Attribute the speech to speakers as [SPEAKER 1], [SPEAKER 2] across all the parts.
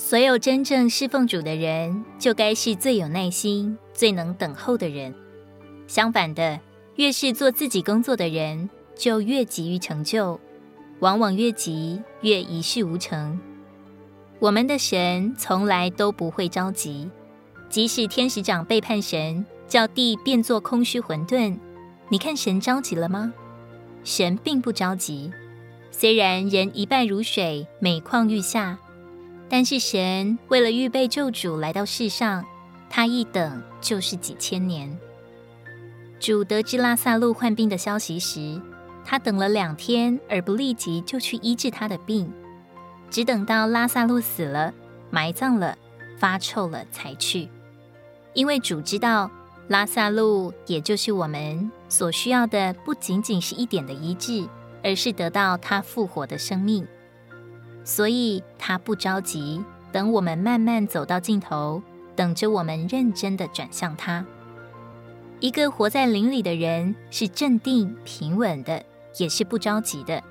[SPEAKER 1] 所有真正侍奉主的人，就该是最有耐心、最能等候的人。相反的，越是做自己工作的人，就越急于成就，往往越急越一事无成。我们的神从来都不会着急，即使天使长背叛神，叫地变作空虚混沌，你看神着急了吗？神并不着急。虽然人一败如水，每况愈下。但是神为了预备救主来到世上，他一等就是几千年。主得知拉撒路患病的消息时，他等了两天，而不立即就去医治他的病，只等到拉撒路死了、埋葬了、发臭了才去。因为主知道拉撒路，也就是我们所需要的，不仅仅是一点的医治，而是得到他复活的生命。所以他不着急，等我们慢慢走到尽头，等着我们认真的转向他。一个活在灵里的人是镇定平稳的，也是不着急的，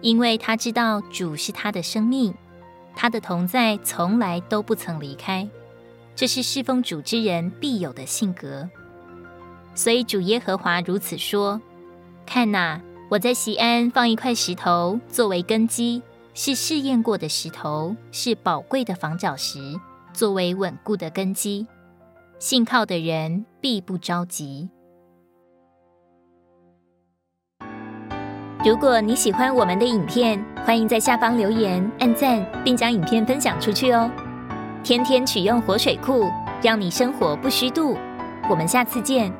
[SPEAKER 1] 因为他知道主是他的生命，他的同在从来都不曾离开，这是侍奉主之人必有的性格。所以主耶和华如此说：“看哪，我在西安放一块石头作为根基。”是试验过的石头，是宝贵的防角石，作为稳固的根基。信靠的人必不着急。如果你喜欢我们的影片，欢迎在下方留言、按赞，并将影片分享出去哦。天天取用活水库，让你生活不虚度。我们下次见。